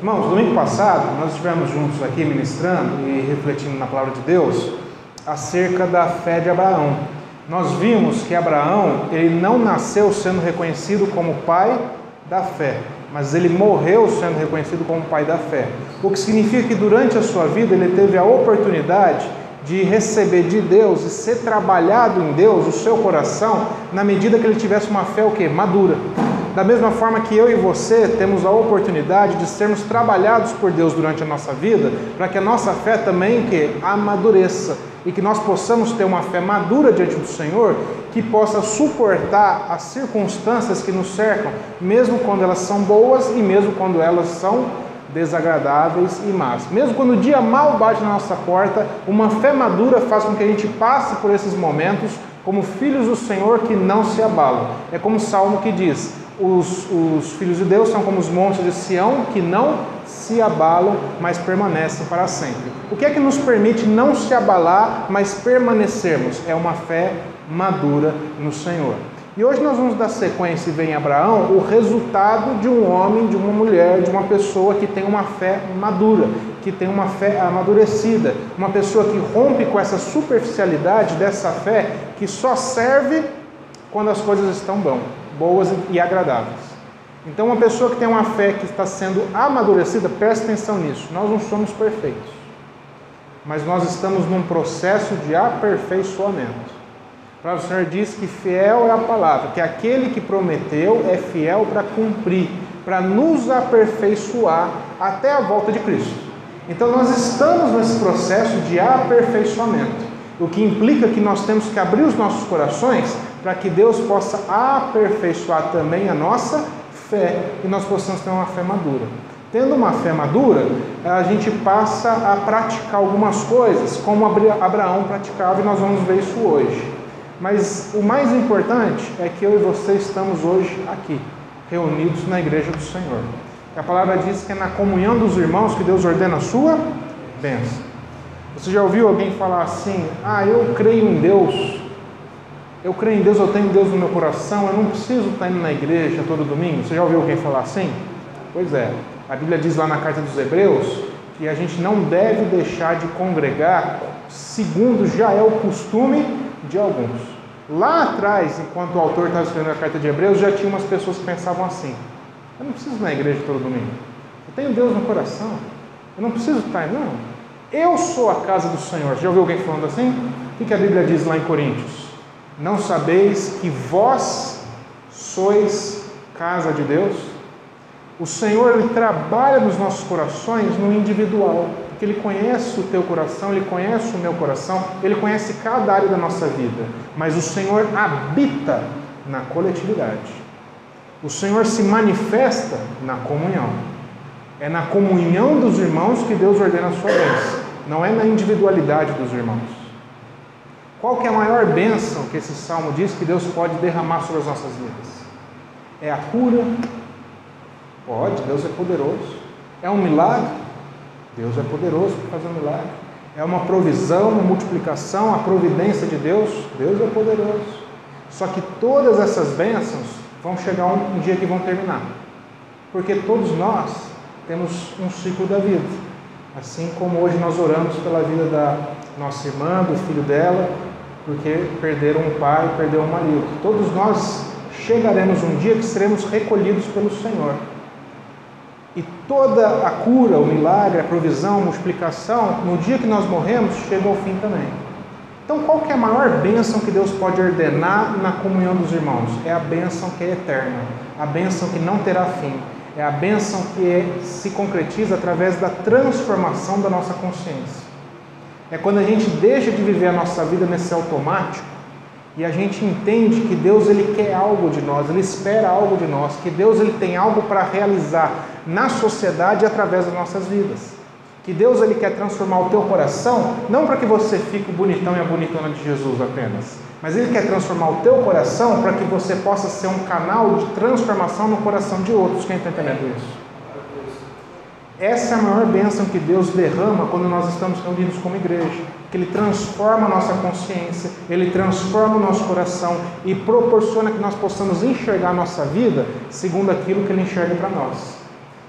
Irmãos, domingo passado nós estivemos juntos aqui ministrando e refletindo na palavra de Deus acerca da fé de Abraão. Nós vimos que Abraão, ele não nasceu sendo reconhecido como pai da fé, mas ele morreu sendo reconhecido como pai da fé. O que significa que durante a sua vida ele teve a oportunidade de receber de Deus e ser trabalhado em Deus o seu coração na medida que ele tivesse uma fé o quê? madura. Da mesma forma que eu e você temos a oportunidade de sermos trabalhados por Deus durante a nossa vida, para que a nossa fé também que amadureça e que nós possamos ter uma fé madura diante do Senhor, que possa suportar as circunstâncias que nos cercam, mesmo quando elas são boas e mesmo quando elas são desagradáveis e más. Mesmo quando o dia mal bate na nossa porta, uma fé madura faz com que a gente passe por esses momentos como filhos do Senhor que não se abalam. É como o Salmo que diz: os, os filhos de Deus são como os montes de Sião que não se abalam, mas permanecem para sempre. O que é que nos permite não se abalar, mas permanecermos? É uma fé madura no Senhor. E hoje nós vamos dar sequência e vem Abraão, o resultado de um homem, de uma mulher, de uma pessoa que tem uma fé madura, que tem uma fé amadurecida, uma pessoa que rompe com essa superficialidade dessa fé que só serve quando as coisas estão bom, boas e agradáveis. Então, uma pessoa que tem uma fé que está sendo amadurecida, preste atenção nisso. Nós não somos perfeitos, mas nós estamos num processo de aperfeiçoamento. O Senhor diz que fiel é a palavra, que aquele que prometeu é fiel para cumprir, para nos aperfeiçoar até a volta de Cristo. Então, nós estamos nesse processo de aperfeiçoamento, o que implica que nós temos que abrir os nossos corações para que Deus possa aperfeiçoar também a nossa fé e nós possamos ter uma fé madura. Tendo uma fé madura, a gente passa a praticar algumas coisas, como Abraão praticava, e nós vamos ver isso hoje. Mas o mais importante é que eu e você estamos hoje aqui, reunidos na igreja do Senhor. A palavra diz que é na comunhão dos irmãos que Deus ordena a sua bênção. Você já ouviu alguém falar assim: Ah, eu creio em Deus, eu creio em Deus, eu tenho Deus no meu coração, eu não preciso estar indo na igreja todo domingo. Você já ouviu alguém falar assim? Pois é, a Bíblia diz lá na carta dos Hebreus que a gente não deve deixar de congregar segundo já é o costume de alguns. Lá atrás, enquanto o autor estava escrevendo a carta de Hebreus, já tinha umas pessoas que pensavam assim: eu não preciso ir na igreja todo domingo, eu tenho Deus no coração, eu não preciso estar, não. Eu sou a casa do Senhor. Já ouviu alguém falando assim? O que a Bíblia diz lá em Coríntios? Não sabeis que vós sois casa de Deus? O Senhor ele trabalha nos nossos corações no individual, porque Ele conhece o teu coração, Ele conhece o meu coração, Ele conhece cada área da nossa vida. Mas o Senhor habita na coletividade. O Senhor se manifesta na comunhão. É na comunhão dos irmãos que Deus ordena a sua bênção, não é na individualidade dos irmãos. Qual que é a maior bênção que esse salmo diz que Deus pode derramar sobre as nossas vidas? É a cura? Pode, Deus é poderoso. É um milagre? Deus é poderoso para fazer um milagre. É uma provisão, uma multiplicação, a providência de Deus? Deus é poderoso. Só que todas essas bênçãos vão chegar um, dia que vão terminar. Porque todos nós temos um ciclo da vida. Assim como hoje nós oramos pela vida da nossa irmã, do filho dela, porque perderam um pai, perderam um marido. Todos nós chegaremos um dia que seremos recolhidos pelo Senhor. E toda a cura, o milagre, a provisão, a multiplicação, no dia que nós morremos, chega ao fim também. Então, qual que é a maior bênção que Deus pode ordenar na comunhão dos irmãos? É a bênção que é eterna, a bênção que não terá fim. É a bênção que se concretiza através da transformação da nossa consciência. É quando a gente deixa de viver a nossa vida nesse automático e a gente entende que Deus ele quer algo de nós, ele espera algo de nós, que Deus ele tem algo para realizar na sociedade através das nossas vidas. Que Deus ele quer transformar o teu coração, não para que você fique bonitão e a bonitona de Jesus apenas, mas ele quer transformar o teu coração para que você possa ser um canal de transformação no coração de outros. Quem está entendendo isso? Essa é a maior bênção que Deus derrama quando nós estamos reunidos como igreja. Que Ele transforma a nossa consciência, Ele transforma o nosso coração e proporciona que nós possamos enxergar a nossa vida segundo aquilo que Ele enxerga para nós.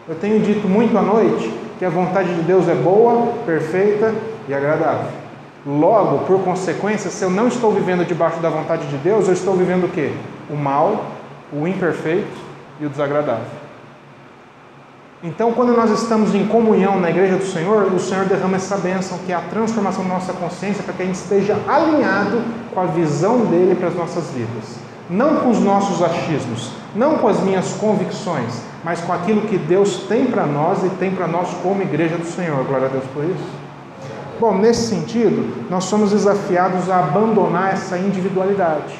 Eu tenho dito muito à noite que a vontade de Deus é boa, perfeita e agradável. Logo, por consequência, se eu não estou vivendo debaixo da vontade de Deus, eu estou vivendo o quê? O mal, o imperfeito e o desagradável. Então, quando nós estamos em comunhão na igreja do Senhor, o Senhor derrama essa bênção, que é a transformação da nossa consciência, para que a gente esteja alinhado com a visão dele para as nossas vidas. Não com os nossos achismos, não com as minhas convicções, mas com aquilo que Deus tem para nós e tem para nós como igreja do Senhor. Glória a Deus por isso. Bom, nesse sentido, nós somos desafiados a abandonar essa individualidade.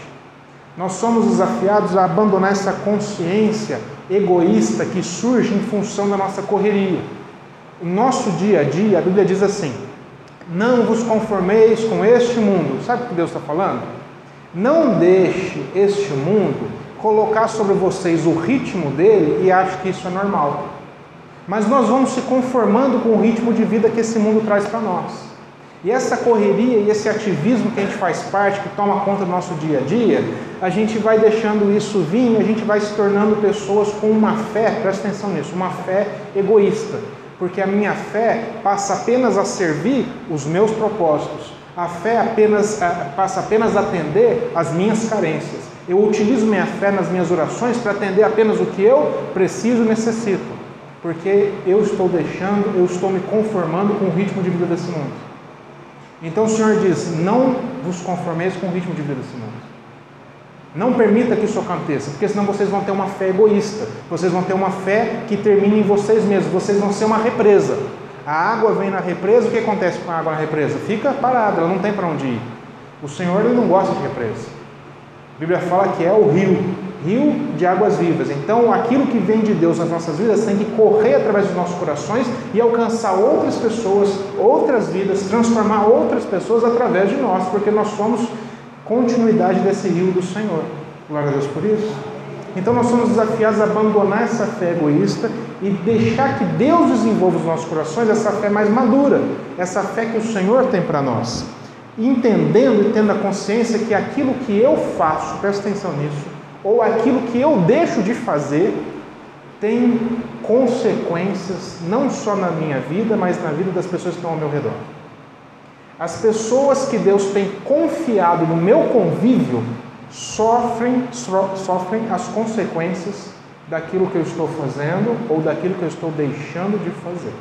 Nós somos desafiados a abandonar essa consciência egoísta que surge em função da nossa correria. O nosso dia a dia, a Bíblia diz assim: não vos conformeis com este mundo. Sabe o que Deus está falando? Não deixe este mundo colocar sobre vocês o ritmo dele e ache que isso é normal. Mas nós vamos se conformando com o ritmo de vida que esse mundo traz para nós. E essa correria e esse ativismo que a gente faz parte, que toma conta do nosso dia a dia, a gente vai deixando isso vir, a gente vai se tornando pessoas com uma fé, presta atenção nisso, uma fé egoísta. Porque a minha fé passa apenas a servir os meus propósitos. A fé apenas, passa apenas a atender as minhas carências. Eu utilizo minha fé nas minhas orações para atender apenas o que eu preciso e necessito. Porque eu estou deixando, eu estou me conformando com o ritmo de vida desse mundo. Então o Senhor diz: não vos conformeis com o ritmo de vida desse mundo. Não permita que isso aconteça, porque senão vocês vão ter uma fé egoísta, vocês vão ter uma fé que termine em vocês mesmos, vocês vão ser uma represa. A água vem na represa, o que acontece com a água na represa? Fica parada, ela não tem para onde ir. O Senhor ele não gosta de represa. A Bíblia fala que é o rio, rio de águas vivas. Então, aquilo que vem de Deus nas nossas vidas tem que correr através dos nossos corações e alcançar outras pessoas, outras vidas, transformar outras pessoas através de nós, porque nós somos continuidade desse rio do Senhor. Glória a Deus por isso. Então, nós somos desafiados a abandonar essa fé egoísta e deixar que Deus desenvolva os nossos corações essa fé mais madura, essa fé que o Senhor tem para nós. Entendendo e tendo a consciência que aquilo que eu faço, presta atenção nisso, ou aquilo que eu deixo de fazer tem consequências não só na minha vida, mas na vida das pessoas que estão ao meu redor. As pessoas que Deus tem confiado no meu convívio sofrem, sofrem as consequências daquilo que eu estou fazendo ou daquilo que eu estou deixando de fazer.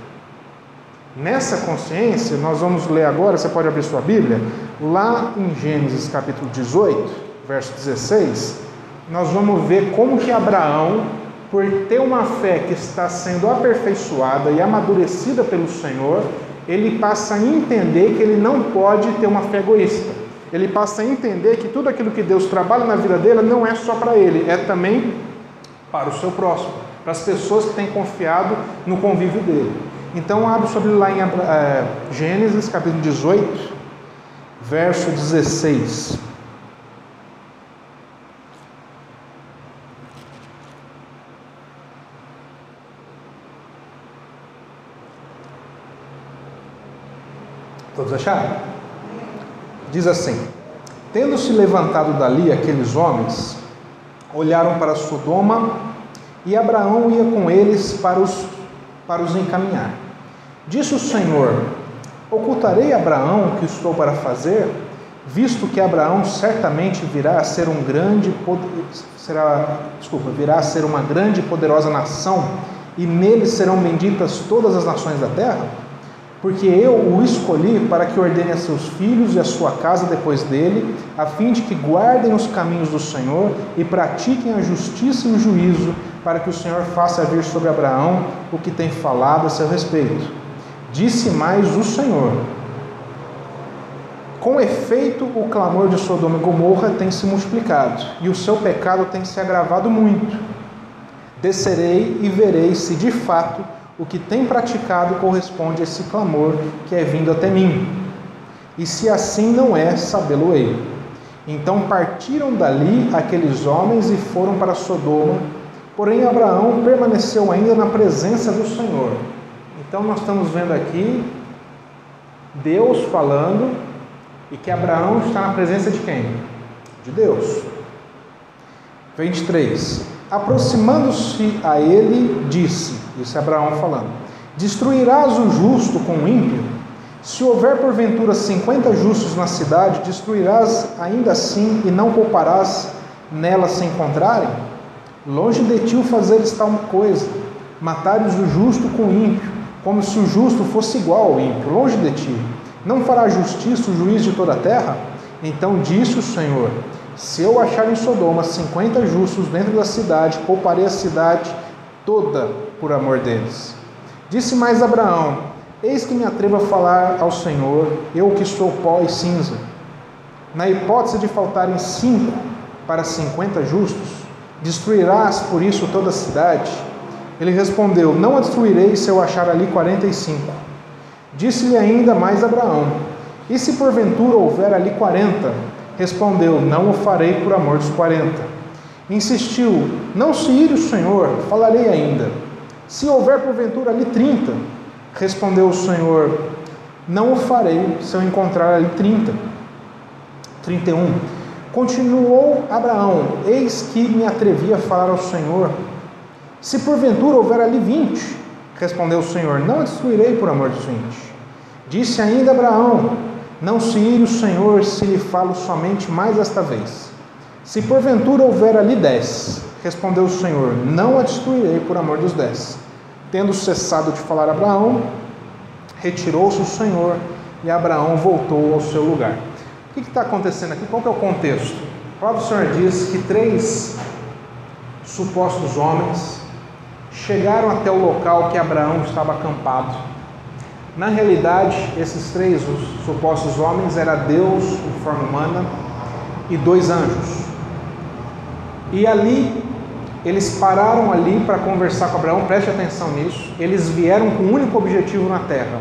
Nessa consciência, nós vamos ler agora, você pode abrir sua Bíblia, lá em Gênesis capítulo 18, verso 16, nós vamos ver como que Abraão, por ter uma fé que está sendo aperfeiçoada e amadurecida pelo Senhor, ele passa a entender que ele não pode ter uma fé egoísta. Ele passa a entender que tudo aquilo que Deus trabalha na vida dele não é só para ele, é também para o seu próximo, para as pessoas que têm confiado no convívio dele. Então, abre sobre lá em é, Gênesis capítulo 18, verso 16. Todos acharam? Diz assim: Tendo-se levantado dali aqueles homens, olharam para Sodoma e Abraão ia com eles para os, para os encaminhar. Disse o Senhor: Ocultarei a Abraão o que estou para fazer, visto que Abraão certamente virá a ser um grande será, desculpa, virá a ser uma grande e poderosa nação, e nele serão benditas todas as nações da terra? Porque eu o escolhi para que ordene a seus filhos e a sua casa depois dele, a fim de que guardem os caminhos do Senhor e pratiquem a justiça e o juízo, para que o Senhor faça vir sobre Abraão o que tem falado a seu respeito. Disse mais o Senhor: Com efeito, o clamor de Sodoma e Gomorra tem se multiplicado, e o seu pecado tem se agravado muito. Descerei e verei se de fato o que tem praticado corresponde a esse clamor que é vindo até mim. E se assim não é, sabê-lo-ei. Então partiram dali aqueles homens e foram para Sodoma, porém Abraão permaneceu ainda na presença do Senhor. Então nós estamos vendo aqui Deus falando e que Abraão está na presença de quem? De Deus. 23. Aproximando-se a ele, disse: é Abraão falando: Destruirás o justo com o ímpio? Se houver porventura cinquenta justos na cidade, destruirás ainda assim e não pouparás nela se encontrarem? Longe de ti o fazeres tal coisa, matares o justo com o ímpio, como se o justo fosse igual ao ímpio, longe de ti. Não fará justiça o juiz de toda a terra? Então disse o Senhor: Se eu achar em Sodoma cinquenta justos dentro da cidade, pouparei a cidade toda por amor deles. Disse mais Abraão: Eis que me atrevo a falar ao Senhor, eu que sou pó e cinza. Na hipótese de faltarem cinco para cinquenta justos, destruirás por isso toda a cidade? Ele respondeu: Não a destruirei se eu achar ali quarenta e cinco. Disse-lhe ainda mais Abraão: E se porventura houver ali quarenta? Respondeu: Não o farei por amor dos quarenta. Insistiu: Não se ire o Senhor, falarei ainda. Se houver porventura ali trinta, respondeu o Senhor: Não o farei se eu encontrar ali trinta. 31. Continuou Abraão: Eis que me atrevi a falar ao Senhor. Se porventura houver ali vinte, Respondeu o Senhor: Não destruirei por amor dos vinte. Disse ainda Abraão: Não se ire o Senhor se lhe falo somente mais esta vez. Se porventura houver ali dez, respondeu o Senhor: Não a destruirei por amor dos dez. Tendo cessado de falar Abraão, retirou-se o Senhor e Abraão voltou ao seu lugar. O que está acontecendo aqui? Qual é o contexto? O próprio Senhor diz que três supostos homens chegaram até o local que Abraão estava acampado. Na realidade, esses três os supostos homens era Deus em forma humana e dois anjos. E ali eles pararam ali para conversar com Abraão, preste atenção nisso. Eles vieram com um único objetivo na terra: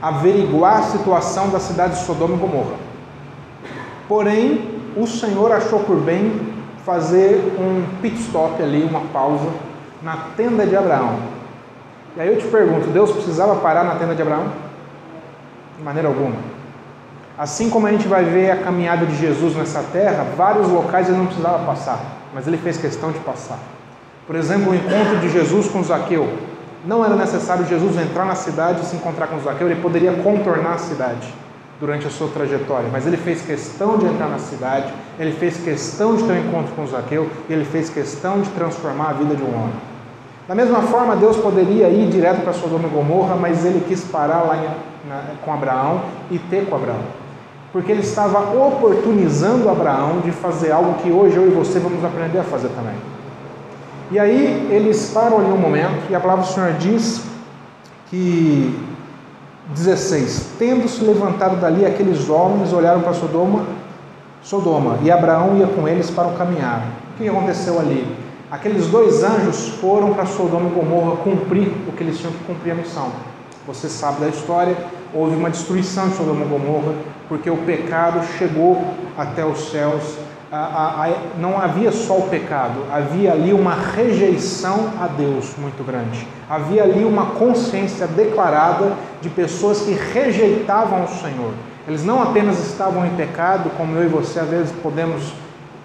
averiguar a situação da cidade de Sodoma e Gomorra. Porém, o Senhor achou por bem fazer um pit stop ali, uma pausa na tenda de Abraão. E aí eu te pergunto: Deus precisava parar na tenda de Abraão? De maneira alguma. Assim como a gente vai ver a caminhada de Jesus nessa terra, vários locais ele não precisava passar, mas ele fez questão de passar. Por exemplo, o encontro de Jesus com Zaqueu. Não era necessário Jesus entrar na cidade e se encontrar com Zaqueu, ele poderia contornar a cidade durante a sua trajetória, mas ele fez questão de entrar na cidade, ele fez questão de ter um encontro com Zaqueu e ele fez questão de transformar a vida de um homem. Da mesma forma, Deus poderia ir direto para Sodoma e Gomorra, mas ele quis parar lá em, na, com Abraão e ter com Abraão. Porque ele estava oportunizando Abraão de fazer algo que hoje eu e você vamos aprender a fazer também. E aí eles param ali um momento e a palavra do Senhor diz que 16: Tendo-se levantado dali, aqueles homens olharam para Sodoma, Sodoma, e Abraão ia com eles para o caminhar. O que aconteceu ali? Aqueles dois anjos foram para Sodoma e Gomorra cumprir o que eles tinham que cumprir a missão. Você sabe da história, houve uma destruição de Sodoma e Gomorra, porque o pecado chegou até os céus. não havia só o pecado, havia ali uma rejeição a Deus muito grande. Havia ali uma consciência declarada de pessoas que rejeitavam o Senhor. Eles não apenas estavam em pecado, como eu e você às vezes podemos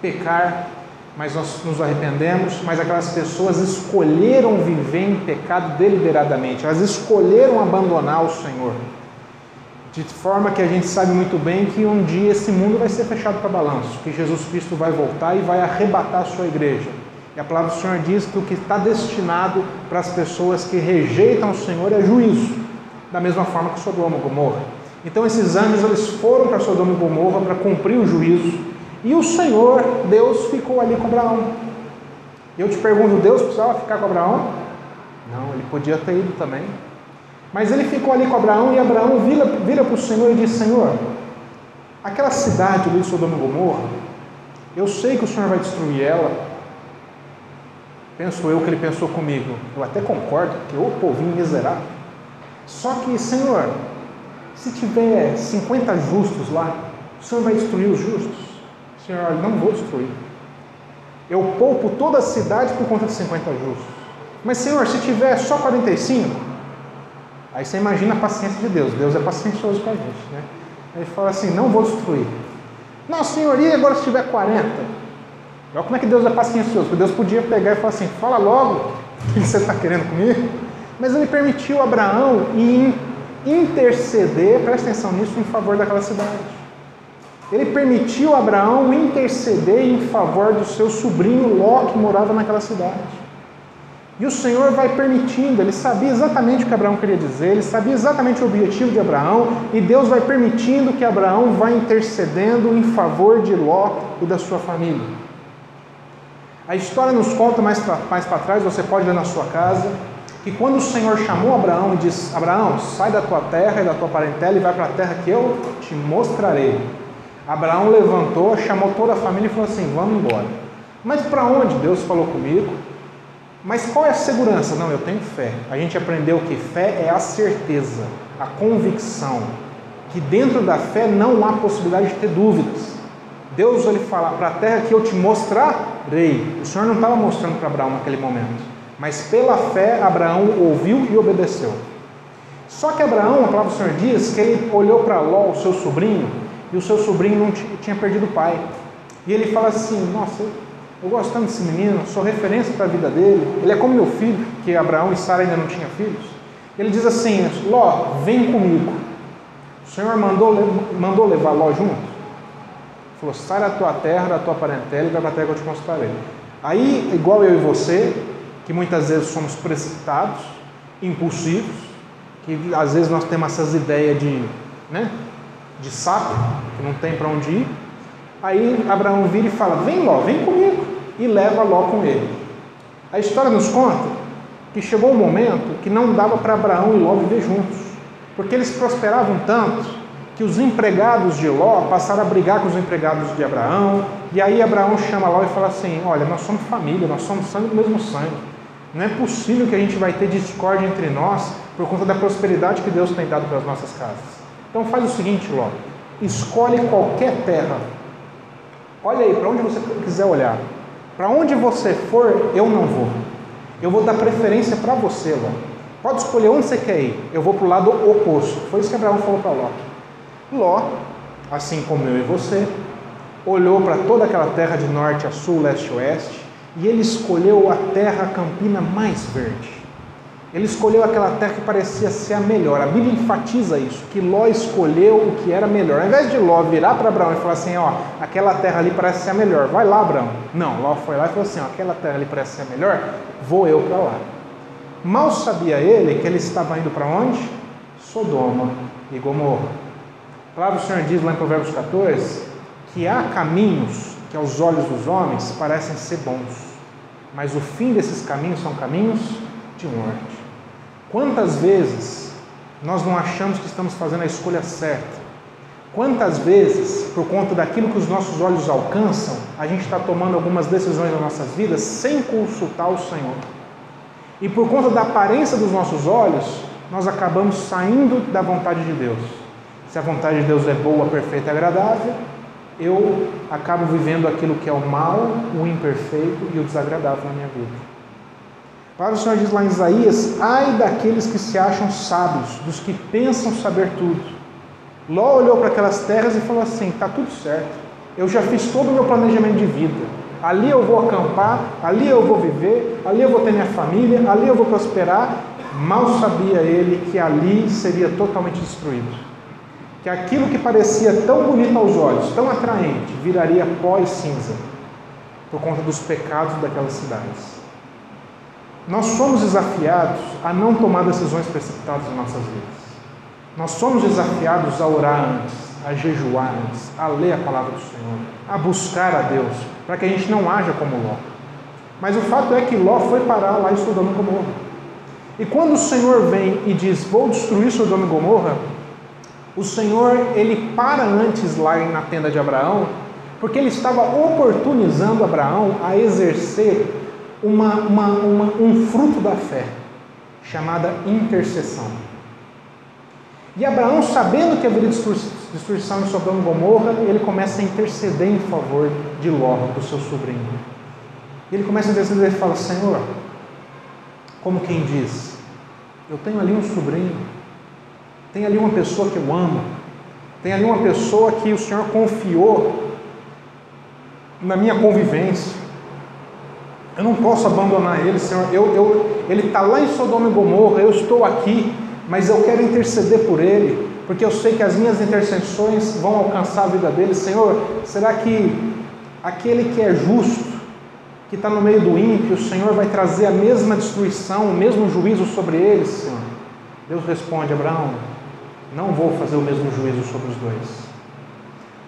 pecar mas nós nos arrependemos, mas aquelas pessoas escolheram viver em pecado deliberadamente, elas escolheram abandonar o Senhor. De forma que a gente sabe muito bem que um dia esse mundo vai ser fechado para balanço, que Jesus Cristo vai voltar e vai arrebatar a sua igreja. E a palavra do Senhor diz que o que está destinado para as pessoas que rejeitam o Senhor é juízo, da mesma forma que Sodoma e Gomorra. Então esses anjos eles foram para Sodoma e Gomorra para cumprir o juízo e o Senhor, Deus, ficou ali com Abraão. Eu te pergunto, Deus precisava ficar com Abraão? Não, ele podia ter ido também. Mas ele ficou ali com Abraão e Abraão vira, vira para o Senhor e diz: Senhor, aquela cidade ali Sodoma e Gomorra, eu sei que o Senhor vai destruir ela. Penso eu que ele pensou comigo. Eu até concordo, que o povinho miserável. Só que, Senhor, se tiver 50 justos lá, o Senhor vai destruir os justos? Senhor, não vou destruir. Eu poupo toda a cidade por conta de 50 justos. Mas, Senhor, se tiver só 45, aí você imagina a paciência de Deus. Deus é paciencioso com a gente, né? Ele fala assim: não vou destruir. Não, Senhor, e agora se tiver 40? Olha como é que Deus é paciencioso. Porque Deus podia pegar e falar assim: fala logo o que você está querendo comigo. Mas ele permitiu Abraão interceder, presta atenção nisso, em favor daquela cidade. Ele permitiu Abraão interceder em favor do seu sobrinho Ló, que morava naquela cidade. E o Senhor vai permitindo, ele sabia exatamente o que Abraão queria dizer, ele sabia exatamente o objetivo de Abraão, e Deus vai permitindo que Abraão vá intercedendo em favor de Ló e da sua família. A história nos conta mais para mais trás, você pode ver na sua casa, que quando o Senhor chamou Abraão e disse: Abraão, sai da tua terra e da tua parentela e vai para a terra que eu te mostrarei. Abraão levantou, chamou toda a família e falou assim: Vamos embora. Mas para onde Deus falou comigo? Mas qual é a segurança? Não, eu tenho fé. A gente aprendeu que fé é a certeza, a convicção, que dentro da fé não há possibilidade de ter dúvidas. Deus ele fala para a terra que eu te mostrarei. O Senhor não estava mostrando para Abraão naquele momento, mas pela fé Abraão ouviu e obedeceu. Só que Abraão, a palavra do Senhor diz que ele olhou para Ló, o seu sobrinho, e o seu sobrinho não tinha perdido o pai. E ele fala assim: Nossa, eu gosto tanto desse menino, sou referência para a vida dele. Ele é como meu filho, que Abraão e Sara ainda não tinham filhos. Ele diz assim: Ló, vem comigo. O Senhor mandou, mandou levar Ló junto. Falou: sai da tua terra, da tua parentela e vai para a terra que eu te mostrarei. Aí, igual eu e você, que muitas vezes somos precipitados, impulsivos, que às vezes nós temos essas ideias de, né, de sapo, que não tem para onde ir. Aí Abraão vira e fala: Vem Ló, vem comigo. E leva Ló com ele. A história nos conta que chegou um momento que não dava para Abraão e Ló viver juntos, porque eles prosperavam tanto que os empregados de Ló passaram a brigar com os empregados de Abraão. E aí Abraão chama Ló e fala assim: Olha, nós somos família, nós somos sangue do mesmo sangue. Não é possível que a gente vai ter discórdia entre nós por conta da prosperidade que Deus tem dado para as nossas casas. Então faz o seguinte, Ló: escolhe qualquer terra Olha aí, para onde você quiser olhar. Para onde você for, eu não vou. Eu vou dar preferência para você, Ló. Pode escolher onde você quer ir. Eu vou para o lado oposto. Foi isso que Abraão falou para Ló. Ló, assim como eu e você, olhou para toda aquela terra de norte a sul, leste e oeste, e ele escolheu a terra campina mais verde. Ele escolheu aquela terra que parecia ser a melhor. A Bíblia enfatiza isso, que Ló escolheu o que era melhor. Ao invés de Ló virar para Abraão e falar assim, ó, aquela terra ali parece ser a melhor, vai lá, Abraão. Não, Ló foi lá e falou assim, ó, aquela terra ali parece ser a melhor, vou eu para lá. Mal sabia ele que ele estava indo para onde? Sodoma e Gomorra. A palavra do Senhor diz lá em Provérbios 14 que há caminhos que aos olhos dos homens parecem ser bons, mas o fim desses caminhos são caminhos de morte. Quantas vezes nós não achamos que estamos fazendo a escolha certa? Quantas vezes, por conta daquilo que os nossos olhos alcançam, a gente está tomando algumas decisões nas nossas vidas sem consultar o Senhor? E por conta da aparência dos nossos olhos, nós acabamos saindo da vontade de Deus. Se a vontade de Deus é boa, perfeita e agradável, eu acabo vivendo aquilo que é o mal, o imperfeito e o desagradável na minha vida. Para o Senhor diz lá em Isaías: ai daqueles que se acham sábios, dos que pensam saber tudo. Ló olhou para aquelas terras e falou assim: está tudo certo, eu já fiz todo o meu planejamento de vida. Ali eu vou acampar, ali eu vou viver, ali eu vou ter minha família, ali eu vou prosperar. Mal sabia ele que ali seria totalmente destruído. Que aquilo que parecia tão bonito aos olhos, tão atraente, viraria pó e cinza por conta dos pecados daquelas cidades. Nós somos desafiados a não tomar decisões precipitadas em nossas vidas. Nós somos desafiados a orar antes, a jejuar antes, a ler a palavra do Senhor, a buscar a Deus, para que a gente não haja como Ló. Mas o fato é que Ló foi parar lá em Sodoma e Gomorra. E quando o Senhor vem e diz: Vou destruir Sodoma e Gomorra, o Senhor ele para antes lá na tenda de Abraão, porque ele estava oportunizando Abraão a exercer uma, uma, uma, um fruto da fé, chamada intercessão. E Abraão, sabendo que haveria destruição em Sodoma e Gomorra, ele começa a interceder em favor de Ló, do seu sobrinho. Ele começa a interceder e fala: Senhor, como quem diz, eu tenho ali um sobrinho, tem ali uma pessoa que eu amo, tem ali uma pessoa que o Senhor confiou na minha convivência. Eu não posso abandonar ele, Senhor. Eu, eu, ele está lá em Sodoma e Gomorra, eu estou aqui, mas eu quero interceder por ele, porque eu sei que as minhas intercessões vão alcançar a vida dele. Senhor, será que aquele que é justo, que está no meio do ímpio, o Senhor vai trazer a mesma destruição, o mesmo juízo sobre eles, Senhor? Deus responde: Abraão, não vou fazer o mesmo juízo sobre os dois.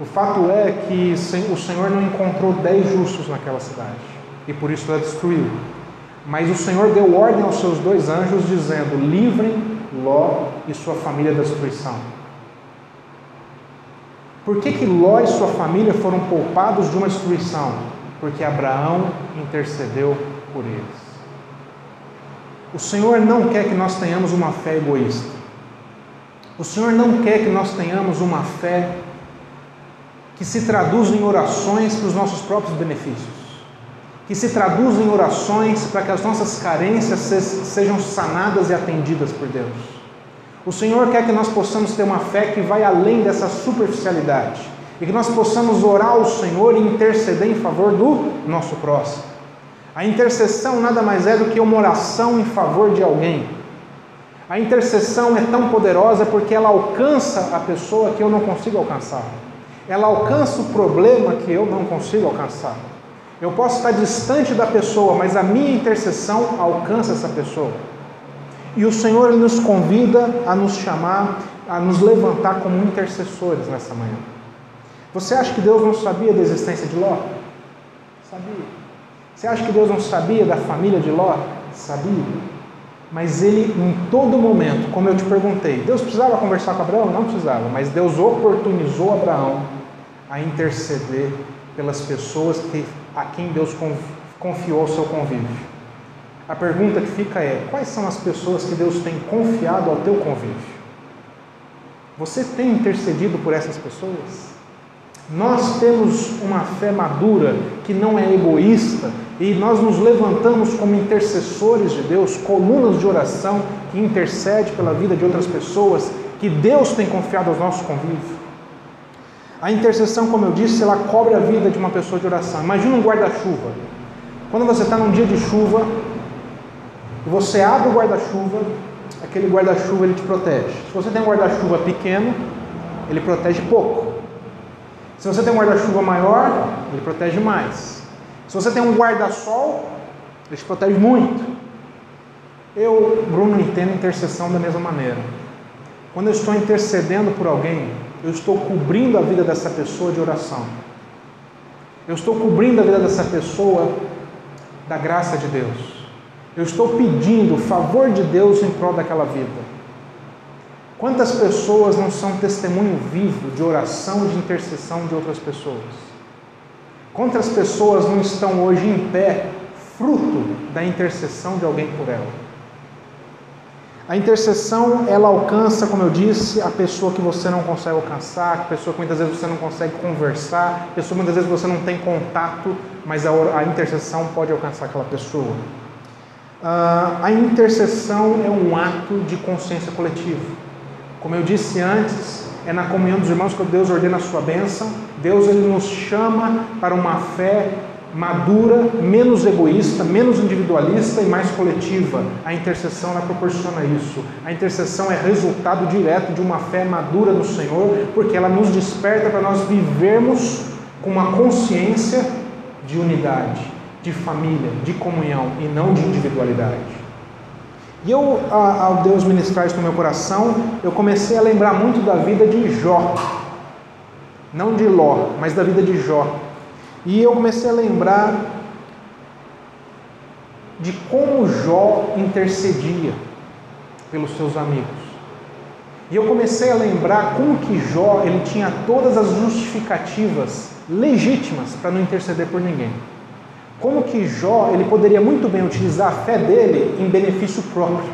O fato é que o Senhor não encontrou dez justos naquela cidade e por isso a destruiu. Mas o Senhor deu ordem aos seus dois anjos, dizendo: livrem Ló e sua família da destruição. Por que, que Ló e sua família foram poupados de uma destruição? Porque Abraão intercedeu por eles. O Senhor não quer que nós tenhamos uma fé egoísta. O Senhor não quer que nós tenhamos uma fé que se traduz em orações para os nossos próprios benefícios que se traduz em orações para que as nossas carências sejam sanadas e atendidas por Deus. O Senhor quer que nós possamos ter uma fé que vai além dessa superficialidade e que nós possamos orar ao Senhor e interceder em favor do nosso próximo. A intercessão nada mais é do que uma oração em favor de alguém. A intercessão é tão poderosa porque ela alcança a pessoa que eu não consigo alcançar. Ela alcança o problema que eu não consigo alcançar. Eu posso estar distante da pessoa, mas a minha intercessão alcança essa pessoa. E o Senhor nos convida a nos chamar, a nos levantar como intercessores nessa manhã. Você acha que Deus não sabia da existência de Ló? Sabia. Você acha que Deus não sabia da família de Ló? Sabia. Mas ele, em todo momento, como eu te perguntei, Deus precisava conversar com Abraão? Não precisava, mas Deus oportunizou Abraão a interceder pelas pessoas que a quem Deus confiou o seu convívio. A pergunta que fica é: quais são as pessoas que Deus tem confiado ao teu convívio? Você tem intercedido por essas pessoas? Nós temos uma fé madura que não é egoísta e nós nos levantamos como intercessores de Deus, colunas de oração que intercede pela vida de outras pessoas que Deus tem confiado aos nossos convívios. A intercessão, como eu disse, ela cobre a vida de uma pessoa de oração. Imagina um guarda-chuva. Quando você está num dia de chuva, você abre o guarda-chuva, aquele guarda-chuva ele te protege. Se você tem um guarda-chuva pequeno, ele protege pouco. Se você tem um guarda-chuva maior, ele protege mais. Se você tem um guarda-sol, ele te protege muito. Eu, Bruno, entendo intercessão da mesma maneira. Quando eu estou intercedendo por alguém, eu estou cobrindo a vida dessa pessoa de oração. Eu estou cobrindo a vida dessa pessoa da graça de Deus. Eu estou pedindo o favor de Deus em prol daquela vida. Quantas pessoas não são testemunho vivo de oração e de intercessão de outras pessoas? Quantas pessoas não estão hoje em pé, fruto da intercessão de alguém por ela? A intercessão, ela alcança, como eu disse, a pessoa que você não consegue alcançar, a pessoa que muitas vezes você não consegue conversar, a pessoa que muitas vezes você não tem contato, mas a, intercessão pode alcançar aquela pessoa. Uh, a intercessão é um ato de consciência coletiva. Como eu disse antes, é na comunhão dos irmãos que Deus ordena a sua bênção. Deus ele nos chama para uma fé madura, menos egoísta, menos individualista e mais coletiva. A intercessão ela proporciona isso. A intercessão é resultado direto de uma fé madura no Senhor, porque ela nos desperta para nós vivermos com uma consciência de unidade, de família, de comunhão e não de individualidade. E eu, ao Deus ministrar isso no meu coração, eu comecei a lembrar muito da vida de Jó. Não de Ló, mas da vida de Jó. E eu comecei a lembrar de como Jó intercedia pelos seus amigos. E eu comecei a lembrar como que Jó ele tinha todas as justificativas legítimas para não interceder por ninguém. Como que Jó ele poderia muito bem utilizar a fé dele em benefício próprio.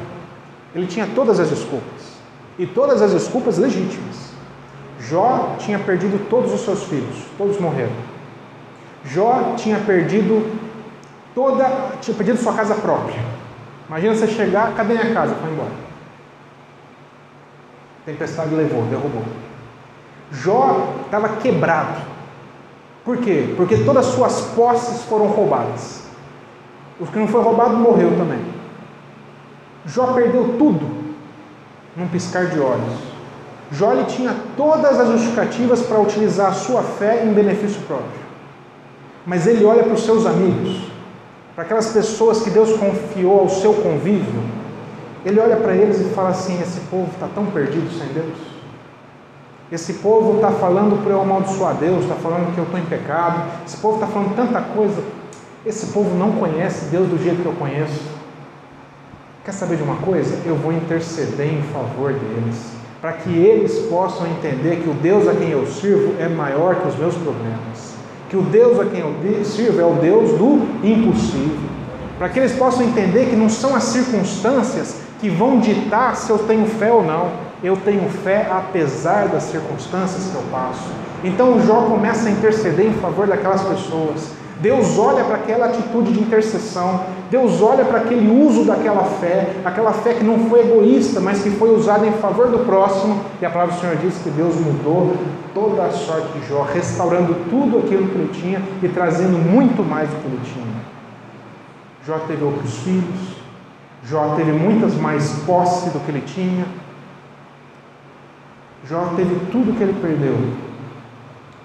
Ele tinha todas as desculpas e todas as desculpas legítimas. Jó tinha perdido todos os seus filhos, todos morreram. Jó tinha perdido toda, tinha perdido sua casa própria. Imagina você chegar, cadê minha casa? Foi embora. tempestade levou, derrubou. Jó estava quebrado. Por quê? Porque todas as suas posses foram roubadas. Os que não foi roubado morreu também. Jó perdeu tudo num piscar de olhos. Jó tinha todas as justificativas para utilizar a sua fé em benefício próprio. Mas ele olha para os seus amigos, para aquelas pessoas que Deus confiou ao seu convívio, ele olha para eles e fala assim: esse povo está tão perdido sem Deus. Esse povo está falando para eu amaldiçoar Deus, está falando que eu estou em pecado. Esse povo está falando tanta coisa. Esse povo não conhece Deus do jeito que eu conheço. Quer saber de uma coisa? Eu vou interceder em favor deles, para que eles possam entender que o Deus a quem eu sirvo é maior que os meus problemas que o Deus a quem eu sirvo é o Deus do impossível. Para que eles possam entender que não são as circunstâncias que vão ditar se eu tenho fé ou não. Eu tenho fé apesar das circunstâncias que eu passo. Então Jó começa a interceder em favor daquelas pessoas. Deus olha para aquela atitude de intercessão, Deus olha para aquele uso daquela fé, aquela fé que não foi egoísta, mas que foi usada em favor do próximo, e a palavra do Senhor diz que Deus mudou toda a sorte de Jó, restaurando tudo aquilo que ele tinha e trazendo muito mais do que ele tinha. Jó teve outros filhos, Jó teve muitas mais posse do que ele tinha, Jó teve tudo que ele perdeu,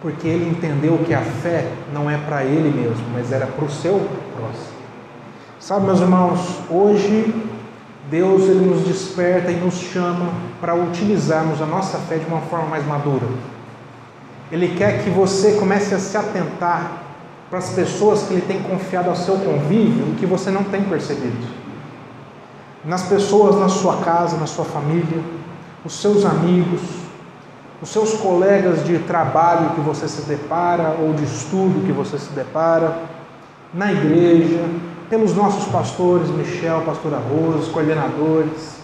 porque ele entendeu que a fé não é para ele mesmo, mas era para o seu próximo. Sabe, meus irmãos, hoje Deus ele nos desperta e nos chama para utilizarmos a nossa fé de uma forma mais madura. Ele quer que você comece a se atentar para as pessoas que ele tem confiado ao seu convívio e que você não tem percebido. Nas pessoas na sua casa, na sua família, os seus amigos, os seus colegas de trabalho que você se depara ou de estudo que você se depara, na igreja, pelos nossos pastores, Michel, pastora Rose, coordenadores,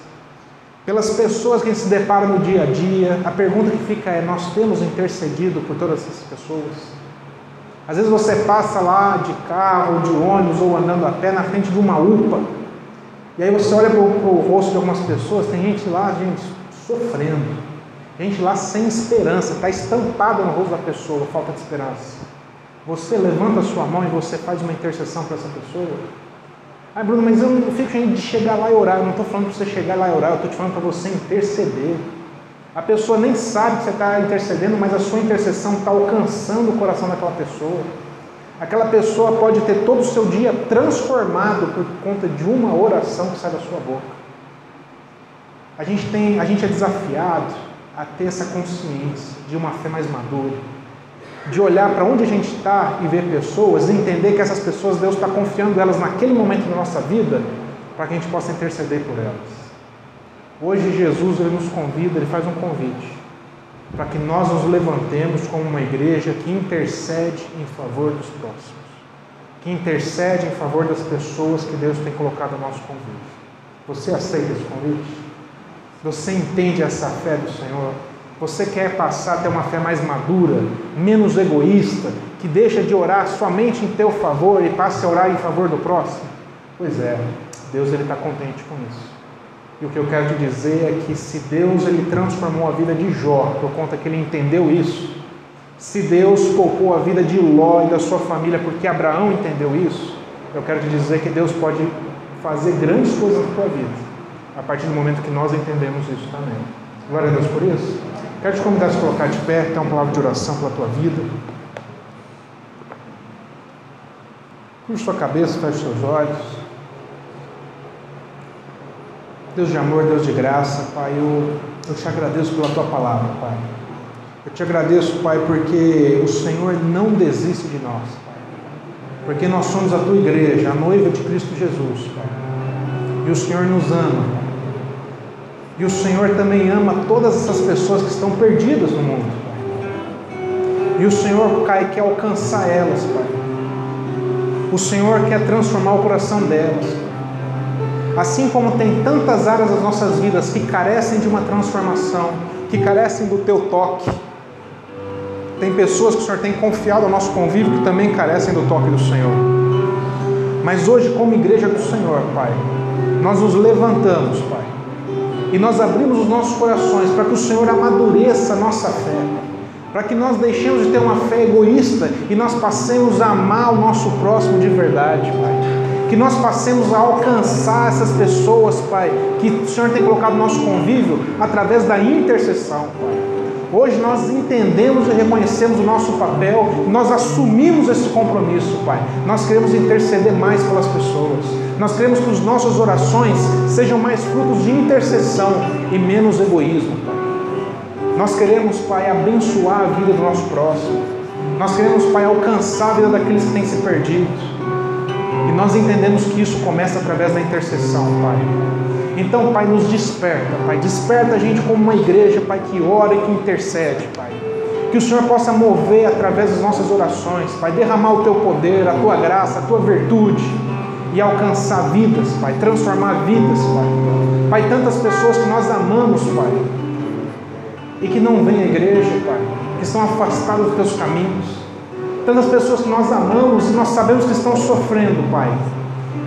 pelas pessoas que a gente se depara no dia a dia. A pergunta que fica é: nós temos intercedido por todas essas pessoas? Às vezes você passa lá de carro, de ônibus ou andando a pé na frente de uma UPA, e aí você olha para o rosto de algumas pessoas, tem gente lá, gente, sofrendo Gente lá sem esperança, está estampada no rosto da pessoa, falta de esperança. Você levanta a sua mão e você faz uma intercessão para essa pessoa. Ah, Bruno, mas eu não fico de chegar lá e orar. Eu não estou falando para você chegar lá e orar, eu estou te falando para você interceder. A pessoa nem sabe que você está intercedendo, mas a sua intercessão está alcançando o coração daquela pessoa. Aquela pessoa pode ter todo o seu dia transformado por conta de uma oração que sai da sua boca. A gente, tem, a gente é desafiado a ter essa consciência de uma fé mais madura, de olhar para onde a gente está e ver pessoas e entender que essas pessoas, Deus está confiando elas naquele momento da nossa vida para que a gente possa interceder por elas. Hoje Jesus ele nos convida, ele faz um convite para que nós nos levantemos como uma igreja que intercede em favor dos próximos, que intercede em favor das pessoas que Deus tem colocado ao nosso convite. Você aceita esse convite? Você entende essa fé do Senhor? Você quer passar a ter uma fé mais madura, menos egoísta, que deixa de orar somente em teu favor e passe a orar em favor do próximo? Pois é, Deus ele está contente com isso. E o que eu quero te dizer é que se Deus ele transformou a vida de Jó por conta que ele entendeu isso, se Deus poupou a vida de Ló e da sua família porque Abraão entendeu isso, eu quero te dizer que Deus pode fazer grandes coisas na tua vida a partir do momento que nós entendemos isso também. Glória a Deus por isso. Quero te convidar a se colocar de pé, ter uma palavra de oração pela tua vida. Curva sua cabeça, feche seus olhos. Deus de amor, Deus de graça, Pai, eu, eu te agradeço pela tua palavra, Pai. Eu te agradeço, Pai, porque o Senhor não desiste de nós, Pai. Porque nós somos a tua igreja, a noiva de Cristo Jesus, Pai. E o Senhor nos ama, e o Senhor também ama todas essas pessoas que estão perdidas no mundo. E o Senhor quer alcançar elas, Pai. O Senhor quer transformar o coração delas. Assim como tem tantas áreas das nossas vidas que carecem de uma transformação, que carecem do teu toque. Tem pessoas que o Senhor tem confiado ao nosso convívio que também carecem do toque do Senhor. Mas hoje, como igreja do Senhor, Pai, nós nos levantamos, Pai e nós abrimos os nossos corações para que o Senhor amadureça a nossa fé, para que nós deixemos de ter uma fé egoísta e nós passemos a amar o nosso próximo de verdade, Pai. Que nós passemos a alcançar essas pessoas, Pai, que o Senhor tem colocado no nosso convívio através da intercessão, Pai. Hoje nós entendemos e reconhecemos o nosso papel, nós assumimos esse compromisso, Pai. Nós queremos interceder mais pelas pessoas. Nós queremos que as nossas orações sejam mais frutos de intercessão e menos egoísmo. Nós queremos, Pai, abençoar a vida do nosso próximo. Nós queremos, Pai, alcançar a vida daqueles que têm se perdido. Nós entendemos que isso começa através da intercessão, Pai. Então, Pai, nos desperta, Pai. Desperta a gente como uma igreja, Pai, que ora e que intercede, Pai. Que o Senhor possa mover através das nossas orações, Pai. Derramar o Teu poder, a Tua graça, a Tua virtude. E alcançar vidas, Pai. Transformar vidas, Pai. Pai, tantas pessoas que nós amamos, Pai. E que não vêm à igreja, Pai. Que estão afastadas dos Teus caminhos tantas pessoas que nós amamos e nós sabemos que estão sofrendo, Pai.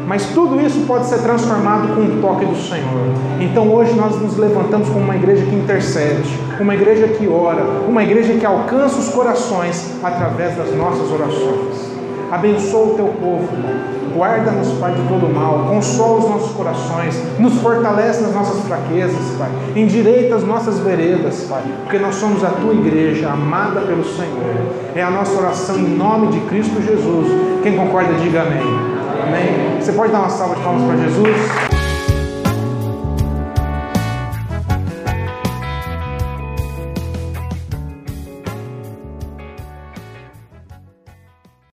Mas tudo isso pode ser transformado com o toque do Senhor. Então hoje nós nos levantamos como uma igreja que intercede, uma igreja que ora, uma igreja que alcança os corações através das nossas orações. Abençoa o teu povo, Pai. Guarda-nos, Pai, de todo mal, consola os nossos corações, nos fortalece nas nossas fraquezas, Pai. Endireita as nossas veredas, Pai, porque nós somos a tua igreja, amada pelo Senhor. É a nossa oração em nome de Cristo Jesus. Quem concorda, diga amém. Amém. Você pode dar uma salva de palmas para Jesus?